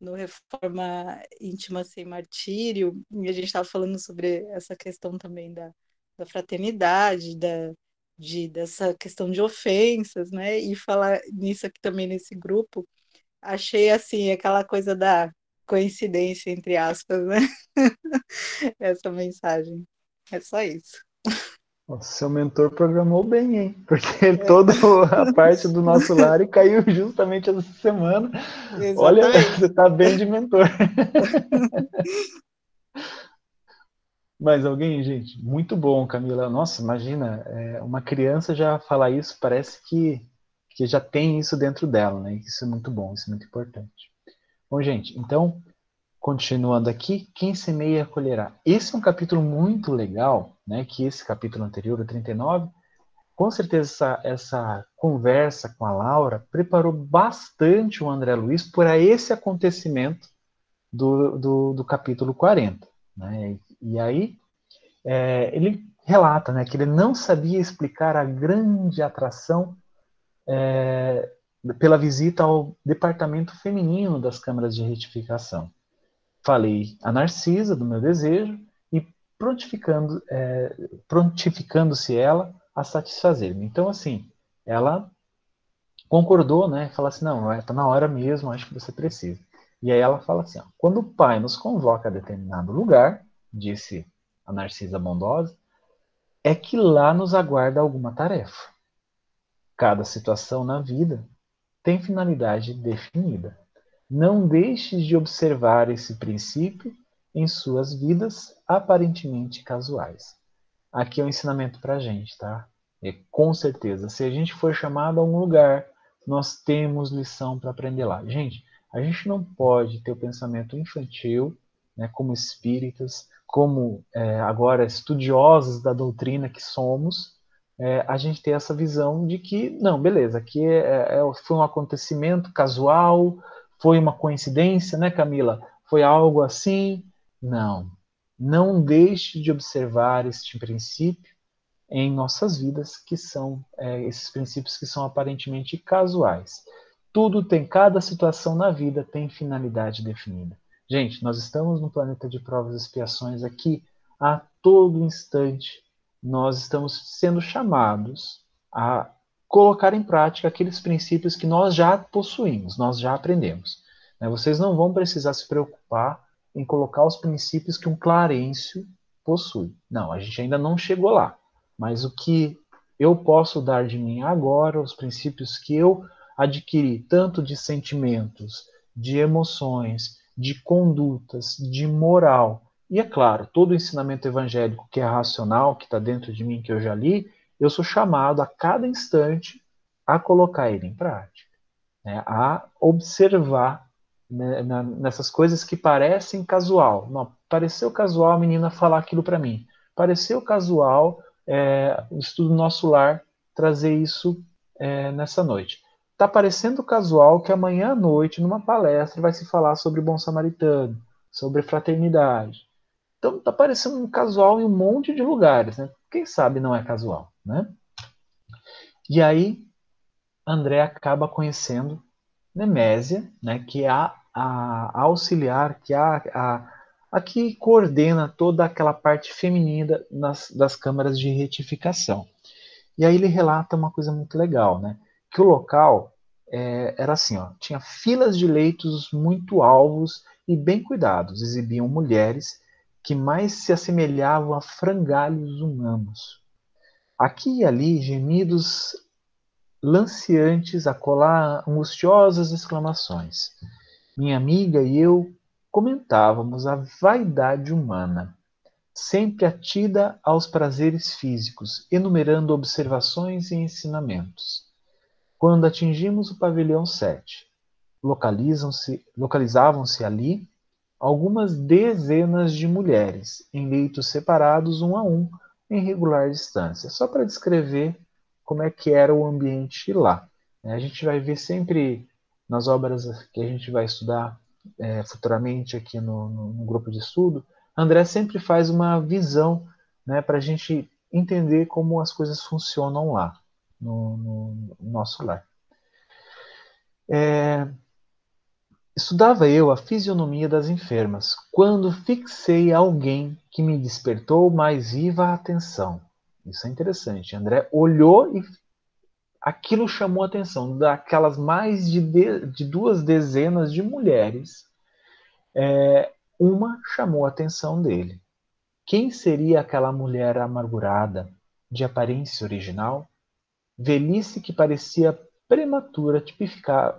no Reforma Íntima Sem Martírio, e a gente estava falando sobre essa questão também da, da fraternidade, da, de, dessa questão de ofensas, né? E falar nisso aqui também nesse grupo, achei assim, aquela coisa da coincidência, entre aspas, né? Essa mensagem. É só isso. O seu mentor programou bem, hein? Porque é. toda a parte do nosso lar caiu justamente essa semana. Exatamente. Olha, você está bem de mentor. Mas alguém, gente, muito bom, Camila. Nossa, imagina, é, uma criança já falar isso, parece que, que já tem isso dentro dela, né? Isso é muito bom, isso é muito importante. Bom, gente, então, continuando aqui, quem semeia colherá. Esse é um capítulo muito legal, né, que esse capítulo anterior, o 39, com certeza essa, essa conversa com a Laura preparou bastante o André Luiz para esse acontecimento do, do, do capítulo 40. Né? E, e aí é, ele relata né, que ele não sabia explicar a grande atração é, pela visita ao departamento feminino das câmaras de retificação falei a Narcisa do meu desejo prontificando, é, prontificando-se ela a satisfazer-me. Então, assim, ela concordou, né? Fala assim, não, está é, na hora mesmo, acho que você precisa. E aí ela fala assim, ó, quando o pai nos convoca a determinado lugar, disse a Narcisa bondosa, é que lá nos aguarda alguma tarefa. Cada situação na vida tem finalidade definida. Não deixes de observar esse princípio em suas vidas aparentemente casuais. Aqui é um ensinamento para a gente, tá? É, com certeza, se a gente for chamado a um lugar, nós temos lição para aprender lá. Gente, a gente não pode ter o pensamento infantil, né, como espíritas, como é, agora estudiosos da doutrina que somos, é, a gente ter essa visão de que, não, beleza, aqui é, é foi um acontecimento casual, foi uma coincidência, né, Camila? Foi algo assim? Não. Não deixe de observar este princípio em nossas vidas, que são é, esses princípios que são aparentemente casuais. Tudo tem, cada situação na vida tem finalidade definida. Gente, nós estamos no planeta de provas e expiações aqui a todo instante. Nós estamos sendo chamados a colocar em prática aqueles princípios que nós já possuímos, nós já aprendemos. Né? Vocês não vão precisar se preocupar em colocar os princípios que um Clarencio possui. Não, a gente ainda não chegou lá. Mas o que eu posso dar de mim agora, os princípios que eu adquiri, tanto de sentimentos, de emoções, de condutas, de moral, e é claro, todo o ensinamento evangélico que é racional, que está dentro de mim, que eu já li, eu sou chamado a cada instante a colocar ele em prática, né? a observar né, nessas coisas que parecem casual. Não, pareceu casual a menina falar aquilo para mim. Pareceu casual é, o estudo do nosso lar trazer isso é, nessa noite. Está parecendo casual que amanhã à noite, numa palestra, vai se falar sobre bom samaritano, sobre fraternidade. Então está parecendo um casual em um monte de lugares. Né? Quem sabe não é casual? Né? E aí, André acaba conhecendo Nemésia, né, que é a, a, auxiliar, que a, a, a, que coordena toda aquela parte feminina nas, das câmaras de retificação. E aí ele relata uma coisa muito legal, né, que o local é, era assim, ó, tinha filas de leitos muito alvos e bem cuidados, exibiam mulheres que mais se assemelhavam a frangalhos humanos. Aqui e ali, gemidos lanceantes a colar angustiosas exclamações. Minha amiga e eu comentávamos a vaidade humana, sempre atida aos prazeres físicos, enumerando observações e ensinamentos. Quando atingimos o pavilhão 7, localizam-se, localizavam-se ali algumas dezenas de mulheres em leitos separados um a um em regular distância, só para descrever como é que era o ambiente lá. A gente vai ver sempre nas obras que a gente vai estudar é, futuramente aqui no, no, no, grupo de estudo, André sempre faz uma visão né, para a gente entender como as coisas funcionam lá, no, no nosso lar. É, estudava eu a fisionomia das enfermas, quando fixei alguém que me despertou mais viva a atenção. Isso é interessante. André olhou e aquilo chamou a atenção daquelas mais de, de, de duas dezenas de mulheres. É, uma chamou a atenção dele. Quem seria aquela mulher amargurada, de aparência original? Velhice que parecia prematura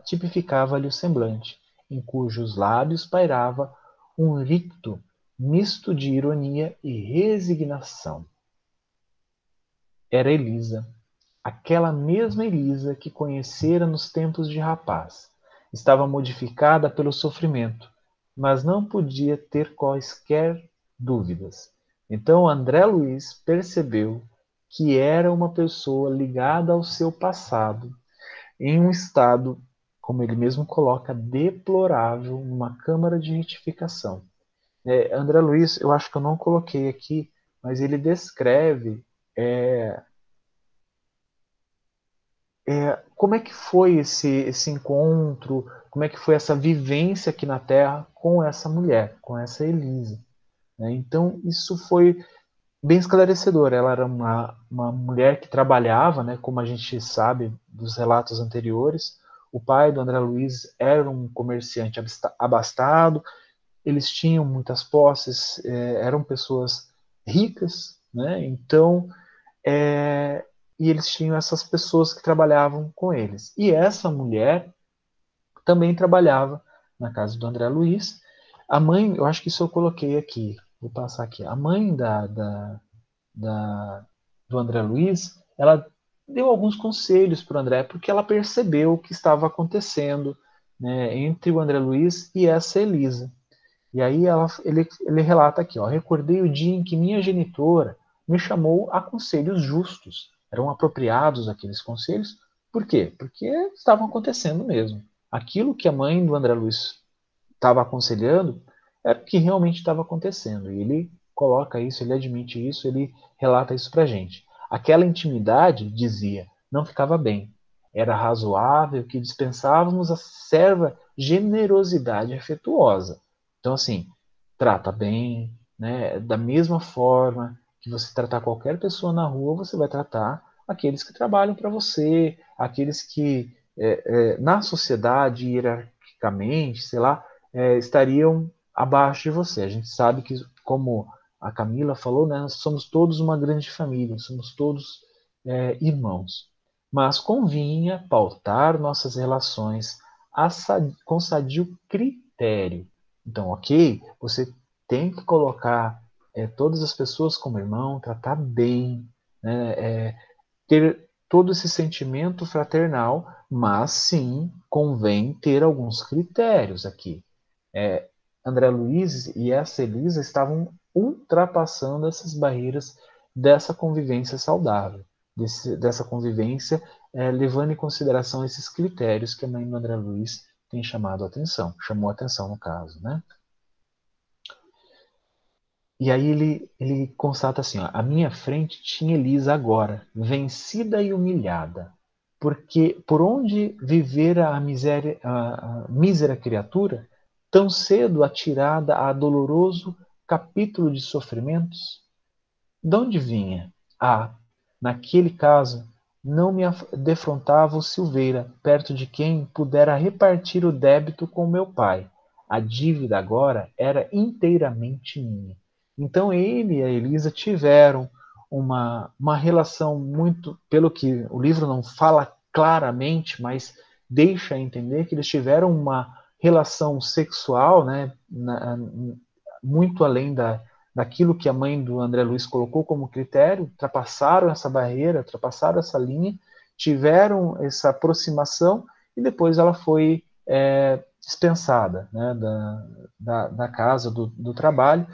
tipificava-lhe o semblante, em cujos lábios pairava um ricto misto de ironia e resignação. Era Elisa, aquela mesma Elisa que conhecera nos tempos de rapaz. Estava modificada pelo sofrimento, mas não podia ter quaisquer dúvidas. Então André Luiz percebeu que era uma pessoa ligada ao seu passado, em um estado, como ele mesmo coloca, deplorável, numa câmara de retificação. É, André Luiz, eu acho que eu não coloquei aqui, mas ele descreve é, é, como é que foi esse, esse encontro, como é que foi essa vivência aqui na Terra com essa mulher, com essa Elisa. Né? Então, isso foi bem esclarecedor. Ela era uma, uma mulher que trabalhava, né, como a gente sabe dos relatos anteriores. O pai do André Luiz era um comerciante abastado, eles tinham muitas posses, é, eram pessoas ricas, né? então é, e eles tinham essas pessoas que trabalhavam com eles. E essa mulher também trabalhava na casa do André Luiz. A mãe, eu acho que isso eu coloquei aqui, vou passar aqui. A mãe da, da, da do André Luiz, ela deu alguns conselhos para o André, porque ela percebeu o que estava acontecendo né, entre o André Luiz e essa Elisa. E aí ela, ele, ele relata aqui, ó, recordei o dia em que minha genitora me chamou a conselhos justos eram apropriados aqueles conselhos. Por quê? Porque estavam acontecendo mesmo. Aquilo que a mãe do André Luiz estava aconselhando era o que realmente estava acontecendo. E ele coloca isso, ele admite isso, ele relata isso para gente. Aquela intimidade, dizia, não ficava bem. Era razoável que dispensávamos a serva generosidade afetuosa. Então, assim, trata bem, né, da mesma forma, que você tratar qualquer pessoa na rua, você vai tratar aqueles que trabalham para você, aqueles que é, é, na sociedade, hierarquicamente, sei lá, é, estariam abaixo de você. A gente sabe que, como a Camila falou, né, nós somos todos uma grande família, somos todos é, irmãos. Mas convinha pautar nossas relações com sadio critério. Então, ok, você tem que colocar é, todas as pessoas como irmão, tratar bem, né, é, ter todo esse sentimento fraternal, mas sim convém ter alguns critérios aqui. É, André Luiz e essa Elisa estavam ultrapassando essas barreiras dessa convivência saudável, desse, dessa convivência é, levando em consideração esses critérios que a mãe do André Luiz tem chamado a atenção, chamou a atenção no caso, né? E aí ele, ele constata assim: ó, a minha frente tinha Elisa agora, vencida e humilhada, porque por onde vivera a, miséria, a, a mísera criatura, tão cedo atirada a doloroso capítulo de sofrimentos? De onde vinha? Ah, naquele caso, não me defrontava o Silveira, perto de quem pudera repartir o débito com meu pai. A dívida agora era inteiramente minha. Então ele e a Elisa tiveram uma, uma relação muito, pelo que o livro não fala claramente, mas deixa entender que eles tiveram uma relação sexual, né, na, muito além da, daquilo que a mãe do André Luiz colocou como critério, ultrapassaram essa barreira, ultrapassaram essa linha, tiveram essa aproximação e depois ela foi é, dispensada né, da, da, da, casa, do, do trabalho,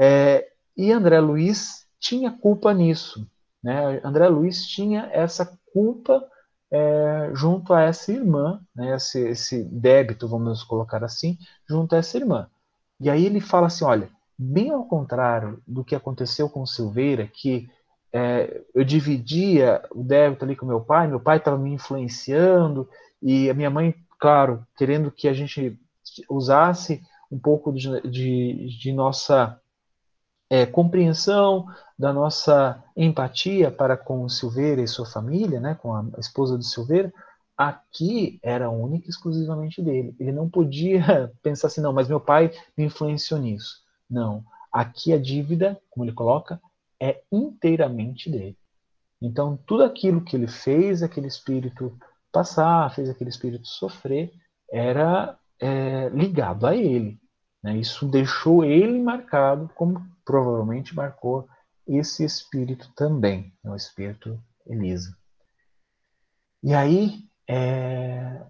é, e André Luiz tinha culpa nisso. Né? André Luiz tinha essa culpa é, junto a essa irmã, né, esse, esse débito, vamos colocar assim, junto a essa irmã. E aí ele fala assim: olha, bem ao contrário do que aconteceu com Silveira, que é, eu dividia o débito ali com meu pai, meu pai estava me influenciando, e a minha mãe, claro, querendo que a gente usasse um pouco de, de, de nossa é, compreensão, da nossa empatia para com o Silveira e sua família, né, com a esposa do Silveira, aqui era única e exclusivamente dele. Ele não podia pensar assim, não, mas meu pai me influenciou nisso. Não. Aqui a dívida, como ele coloca, é inteiramente dele. Então, tudo aquilo que ele fez aquele espírito passar, fez aquele espírito sofrer, era é, ligado a ele. Né? Isso deixou ele marcado, como provavelmente marcou esse espírito também, né? o espírito Elisa. E aí, é,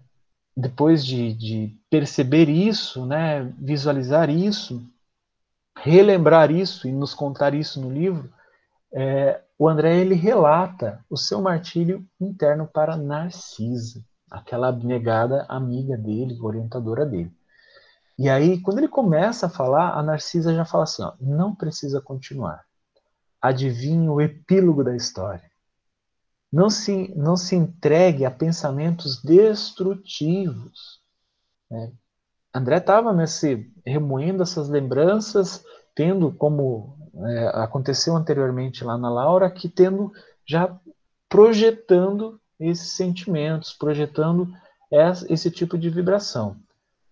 depois de, de, perceber isso, né, visualizar isso, relembrar isso e nos contar isso no livro, é, o André ele relata o seu martírio interno para Narcisa, aquela abnegada amiga dele, orientadora dele. E aí, quando ele começa a falar, a Narcisa já fala assim: ó, não precisa continuar. Adivinhe o epílogo da história. Não se, não se entregue a pensamentos destrutivos. Né? André estava nesse remoendo essas lembranças, tendo como é, aconteceu anteriormente lá na Laura, que tendo já projetando esses sentimentos, projetando esse tipo de vibração.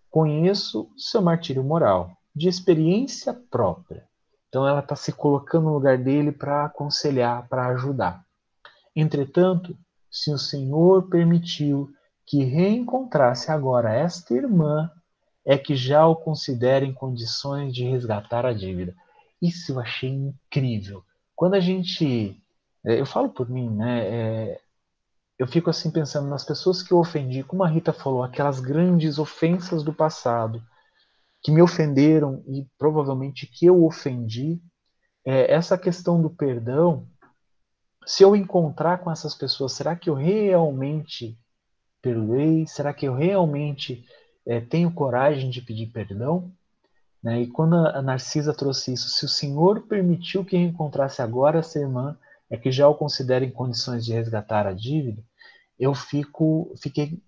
Conheço seu martírio moral, de experiência própria. Então ela está se colocando no lugar dele para aconselhar, para ajudar. Entretanto, se o Senhor permitiu que reencontrasse agora esta irmã, é que já o considera em condições de resgatar a dívida. Isso eu achei incrível. Quando a gente. É, eu falo por mim, né? É, eu fico assim pensando nas pessoas que eu ofendi, como a Rita falou, aquelas grandes ofensas do passado que me ofenderam e provavelmente que eu ofendi. É, essa questão do perdão, se eu encontrar com essas pessoas, será que eu realmente perdoei? Será que eu realmente é, tenho coragem de pedir perdão? Né? E quando a Narcisa trouxe isso, se o Senhor permitiu que encontrasse agora essa irmã, é que já o considera em condições de resgatar a dívida, eu fico, fiquei,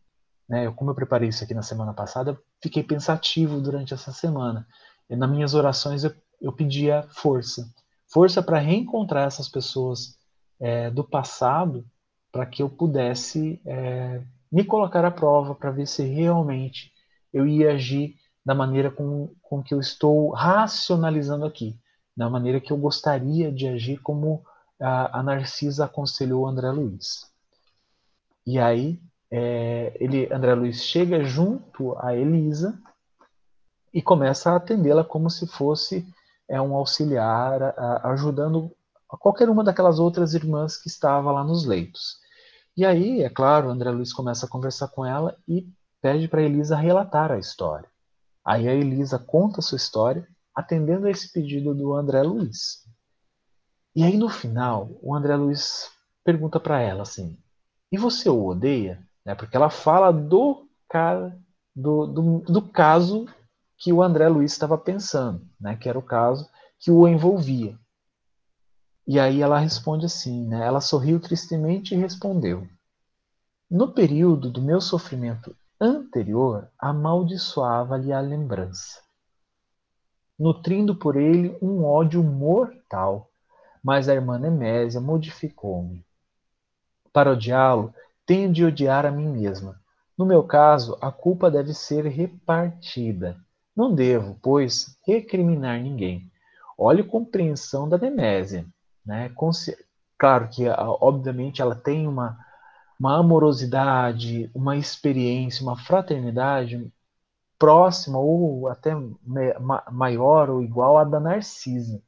né, como eu preparei isso aqui na semana passada, fiquei pensativo durante essa semana. E nas minhas orações eu, eu pedia força, força para reencontrar essas pessoas é, do passado, para que eu pudesse é, me colocar à prova, para ver se realmente eu ia agir da maneira com, com que eu estou racionalizando aqui, da maneira que eu gostaria de agir, como a, a Narcisa aconselhou André Luiz. E aí, é, ele, André Luiz chega junto a Elisa e começa a atendê-la como se fosse é, um auxiliar, a, ajudando a qualquer uma daquelas outras irmãs que estava lá nos leitos. E aí, é claro, André Luiz começa a conversar com ela e pede para Elisa relatar a história. Aí a Elisa conta a sua história, atendendo a esse pedido do André Luiz. E aí no final, o André Luiz pergunta para ela assim: "E você o odeia?" Né? Porque ela fala do cara do, do, do caso que o André Luiz estava pensando, né? Que era o caso que o envolvia. E aí ela responde assim, né? Ela sorriu tristemente e respondeu: No período do meu sofrimento anterior amaldiçoava-lhe a lembrança, nutrindo por ele um ódio mortal. Mas a irmã Nemésia modificou-me. Para odiá-lo, tenho de odiar a mim mesma. No meu caso, a culpa deve ser repartida. Não devo, pois, recriminar ninguém. Olhe compreensão da Nemésia. Né? Claro que, obviamente, ela tem uma uma amorosidade, uma experiência, uma fraternidade próxima ou até maior ou igual à da Narcisa.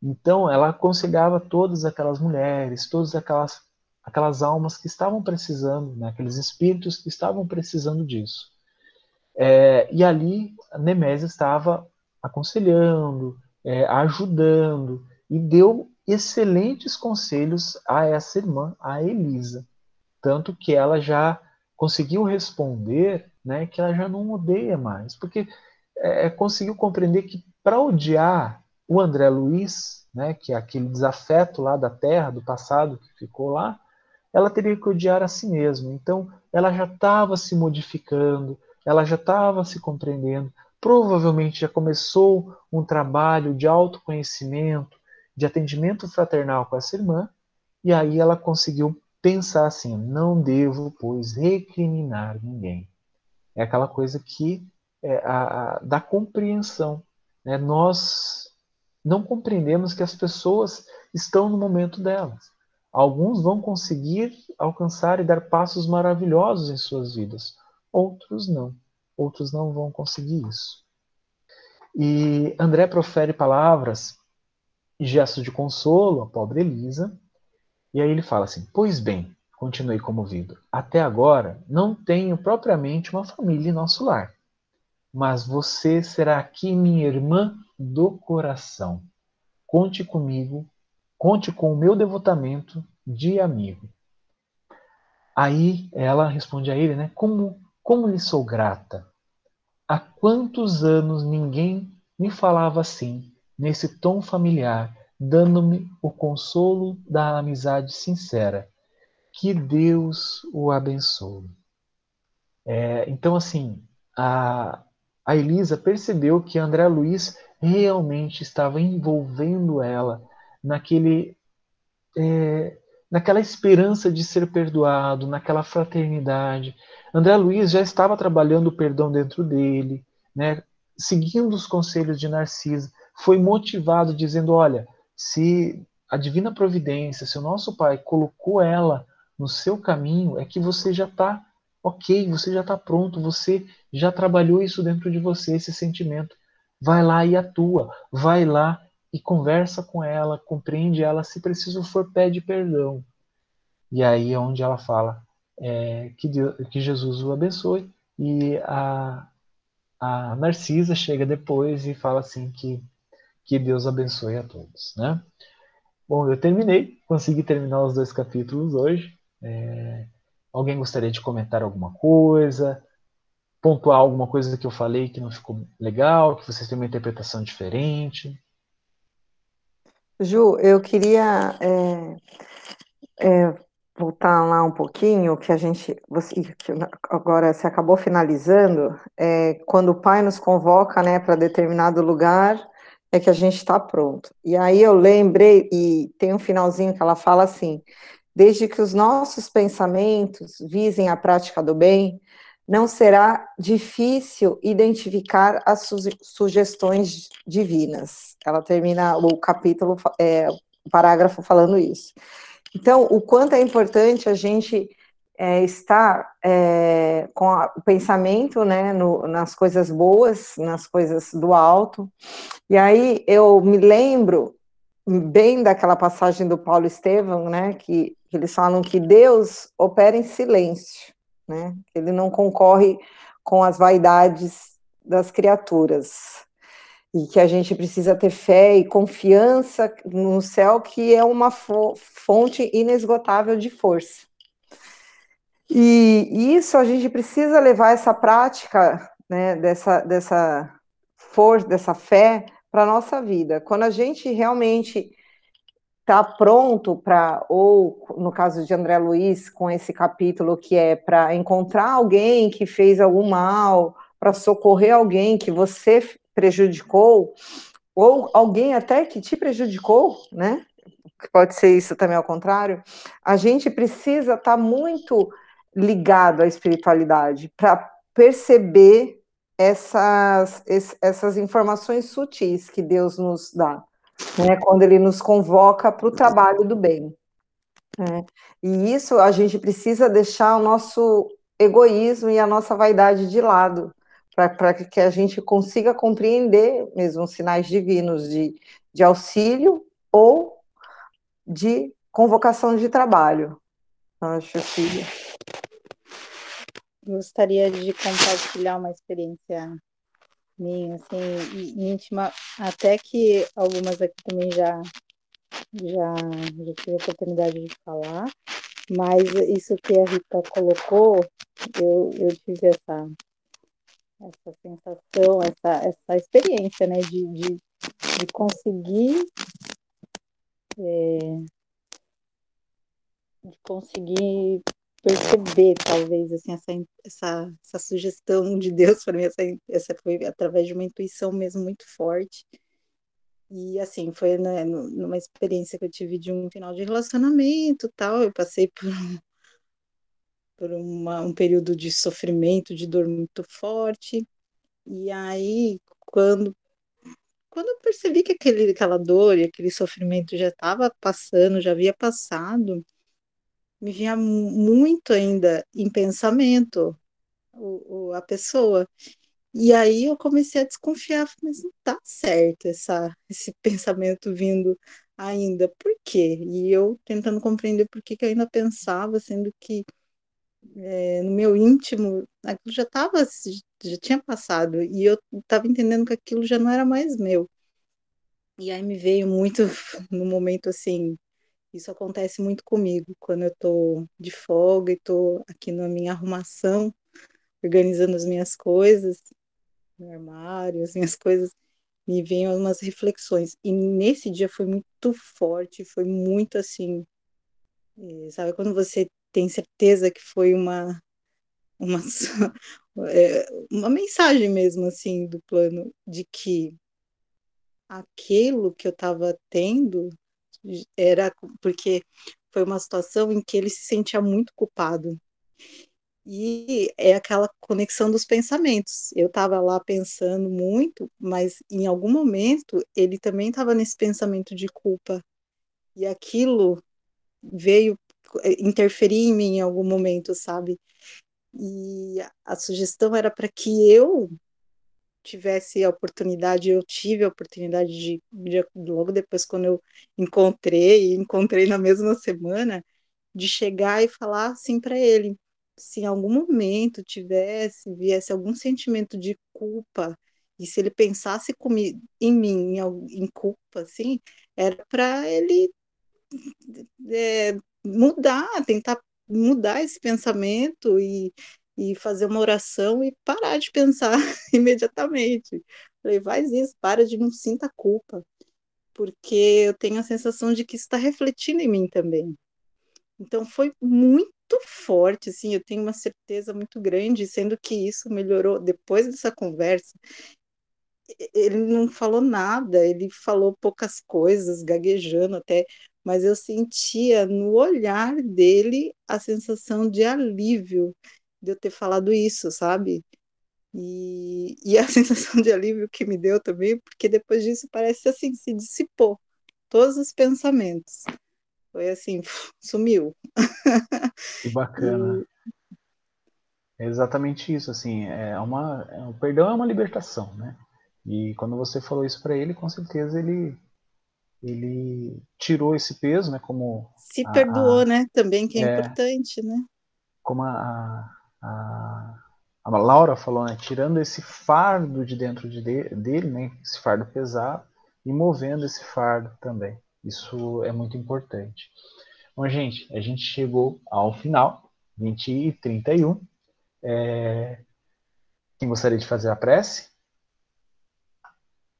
Então, ela aconselhava todas aquelas mulheres, todas aquelas, aquelas almas que estavam precisando, né, aqueles espíritos que estavam precisando disso. É, e ali Nemésio estava aconselhando, é, ajudando, e deu excelentes conselhos a essa irmã, a Elisa. Tanto que ela já conseguiu responder né, que ela já não odeia mais, porque é, conseguiu compreender que para odiar o André Luiz, né, que é aquele desafeto lá da terra, do passado que ficou lá, ela teria que odiar a si mesma. Então, ela já estava se modificando, ela já estava se compreendendo, provavelmente já começou um trabalho de autoconhecimento, de atendimento fraternal com essa irmã, e aí ela conseguiu pensar assim: não devo, pois, recriminar ninguém. É aquela coisa que é a, a, da compreensão. Né? Nós não compreendemos que as pessoas estão no momento delas. Alguns vão conseguir alcançar e dar passos maravilhosos em suas vidas, outros não. Outros não vão conseguir isso. E André profere palavras e gestos de consolo à pobre Elisa, e aí ele fala assim: Pois bem, continuei comovido, até agora não tenho propriamente uma família em nosso lar mas você será aqui minha irmã do coração. Conte comigo, conte com o meu devotamento de amigo. Aí ela responde a ele, né? Como, como lhe sou grata. Há quantos anos ninguém me falava assim, nesse tom familiar, dando-me o consolo da amizade sincera. Que Deus o abençoe. É, então, assim, a, a Elisa percebeu que André Luiz realmente estava envolvendo ela naquele, é, naquela esperança de ser perdoado, naquela fraternidade. André Luiz já estava trabalhando o perdão dentro dele, né, seguindo os conselhos de Narcisa, foi motivado dizendo: olha, se a divina providência, se o nosso Pai colocou ela no seu caminho, é que você já está ok, você já está pronto, você já trabalhou isso dentro de você, esse sentimento. Vai lá e atua, vai lá e conversa com ela, compreende ela, se preciso for, pede perdão. E aí é onde ela fala é, que, Deus, que Jesus o abençoe, e a, a Narcisa chega depois e fala assim que, que Deus abençoe a todos. Né? Bom, eu terminei, consegui terminar os dois capítulos hoje. É, alguém gostaria de comentar alguma coisa? pontuar alguma coisa que eu falei que não ficou legal, que vocês têm uma interpretação diferente? Ju, eu queria é, é, voltar lá um pouquinho, que a gente, você, que agora você acabou finalizando, é, quando o pai nos convoca né, para determinado lugar, é que a gente está pronto. E aí eu lembrei, e tem um finalzinho que ela fala assim, desde que os nossos pensamentos visem a prática do bem, não será difícil identificar as su sugestões divinas. Ela termina o capítulo, é, o parágrafo falando isso. Então, o quanto é importante a gente é, estar é, com a, o pensamento né, no, nas coisas boas, nas coisas do alto. E aí eu me lembro bem daquela passagem do Paulo Estevam, né, que, que eles falam que Deus opera em silêncio né? Ele não concorre com as vaidades das criaturas. E que a gente precisa ter fé e confiança no céu, que é uma fonte inesgotável de força. E isso a gente precisa levar essa prática, né, dessa, dessa força, dessa fé para a nossa vida. Quando a gente realmente está pronto para, ou no caso de André Luiz, com esse capítulo que é para encontrar alguém que fez algum mal, para socorrer alguém que você prejudicou, ou alguém até que te prejudicou, né? Pode ser isso também ao contrário. A gente precisa estar tá muito ligado à espiritualidade para perceber essas, essas informações sutis que Deus nos dá né, quando ele nos convoca para o trabalho do bem. Né? E isso a gente precisa deixar o nosso egoísmo e a nossa vaidade de lado, para que a gente consiga compreender mesmo os sinais divinos de, de auxílio ou de convocação de trabalho. Acho que gostaria de compartilhar uma experiência minha, assim, íntima, até que algumas aqui também já, já, já tive a oportunidade de falar, mas isso que a Rita colocou, eu, eu tive essa, essa sensação, essa, essa experiência, né, de, de, de conseguir é, de conseguir perceber, talvez, assim, essa, essa, essa sugestão de Deus para mim, essa, essa foi através de uma intuição mesmo muito forte. E, assim, foi né, numa experiência que eu tive de um final de relacionamento tal, eu passei por, por uma, um período de sofrimento, de dor muito forte, e aí, quando quando eu percebi que aquele, aquela dor e aquele sofrimento já estava passando, já havia passado, me vinha muito ainda em pensamento o, o, a pessoa. E aí eu comecei a desconfiar, mas não tá certo essa, esse pensamento vindo ainda. Por quê? E eu tentando compreender por que, que eu ainda pensava, sendo que é, no meu íntimo aquilo já estava, já tinha passado, e eu estava entendendo que aquilo já não era mais meu. E aí me veio muito no momento assim, isso acontece muito comigo quando eu estou de folga e estou aqui na minha arrumação, organizando as minhas coisas, no armário, as minhas coisas, me vêm umas reflexões. E nesse dia foi muito forte, foi muito assim, é, sabe quando você tem certeza que foi uma uma é, uma mensagem mesmo assim do plano de que aquilo que eu estava tendo era porque foi uma situação em que ele se sentia muito culpado. E é aquela conexão dos pensamentos. Eu estava lá pensando muito, mas em algum momento ele também estava nesse pensamento de culpa. E aquilo veio eh, interferir em mim em algum momento, sabe? E a sugestão era para que eu tivesse a oportunidade, eu tive a oportunidade de, de, logo depois quando eu encontrei, encontrei na mesma semana, de chegar e falar assim para ele, se em algum momento tivesse, viesse algum sentimento de culpa, e se ele pensasse comigo, em mim, em, em culpa, assim, era para ele é, mudar, tentar mudar esse pensamento e, e fazer uma oração e parar de pensar imediatamente. Falei, faz isso, para de não sinta culpa, porque eu tenho a sensação de que está refletindo em mim também. Então foi muito forte, assim, eu tenho uma certeza muito grande, sendo que isso melhorou depois dessa conversa. Ele não falou nada, ele falou poucas coisas, gaguejando até, mas eu sentia no olhar dele a sensação de alívio de eu ter falado isso, sabe? E, e a sensação de alívio que me deu também, porque depois disso parece assim, se dissipou todos os pensamentos. Foi assim, sumiu. Que bacana. E... É exatamente isso, assim, é uma, é, o perdão é uma libertação, né? E quando você falou isso para ele, com certeza ele ele tirou esse peso, né? Como se a, perdoou, a, né? Também que é, é importante, né? Como a, a, a Laura falou, né, tirando esse fardo de dentro de, dele, né, esse fardo pesado, e movendo esse fardo também. Isso é muito importante. Bom, gente, a gente chegou ao final, 20 e 31. É... Quem gostaria de fazer a prece?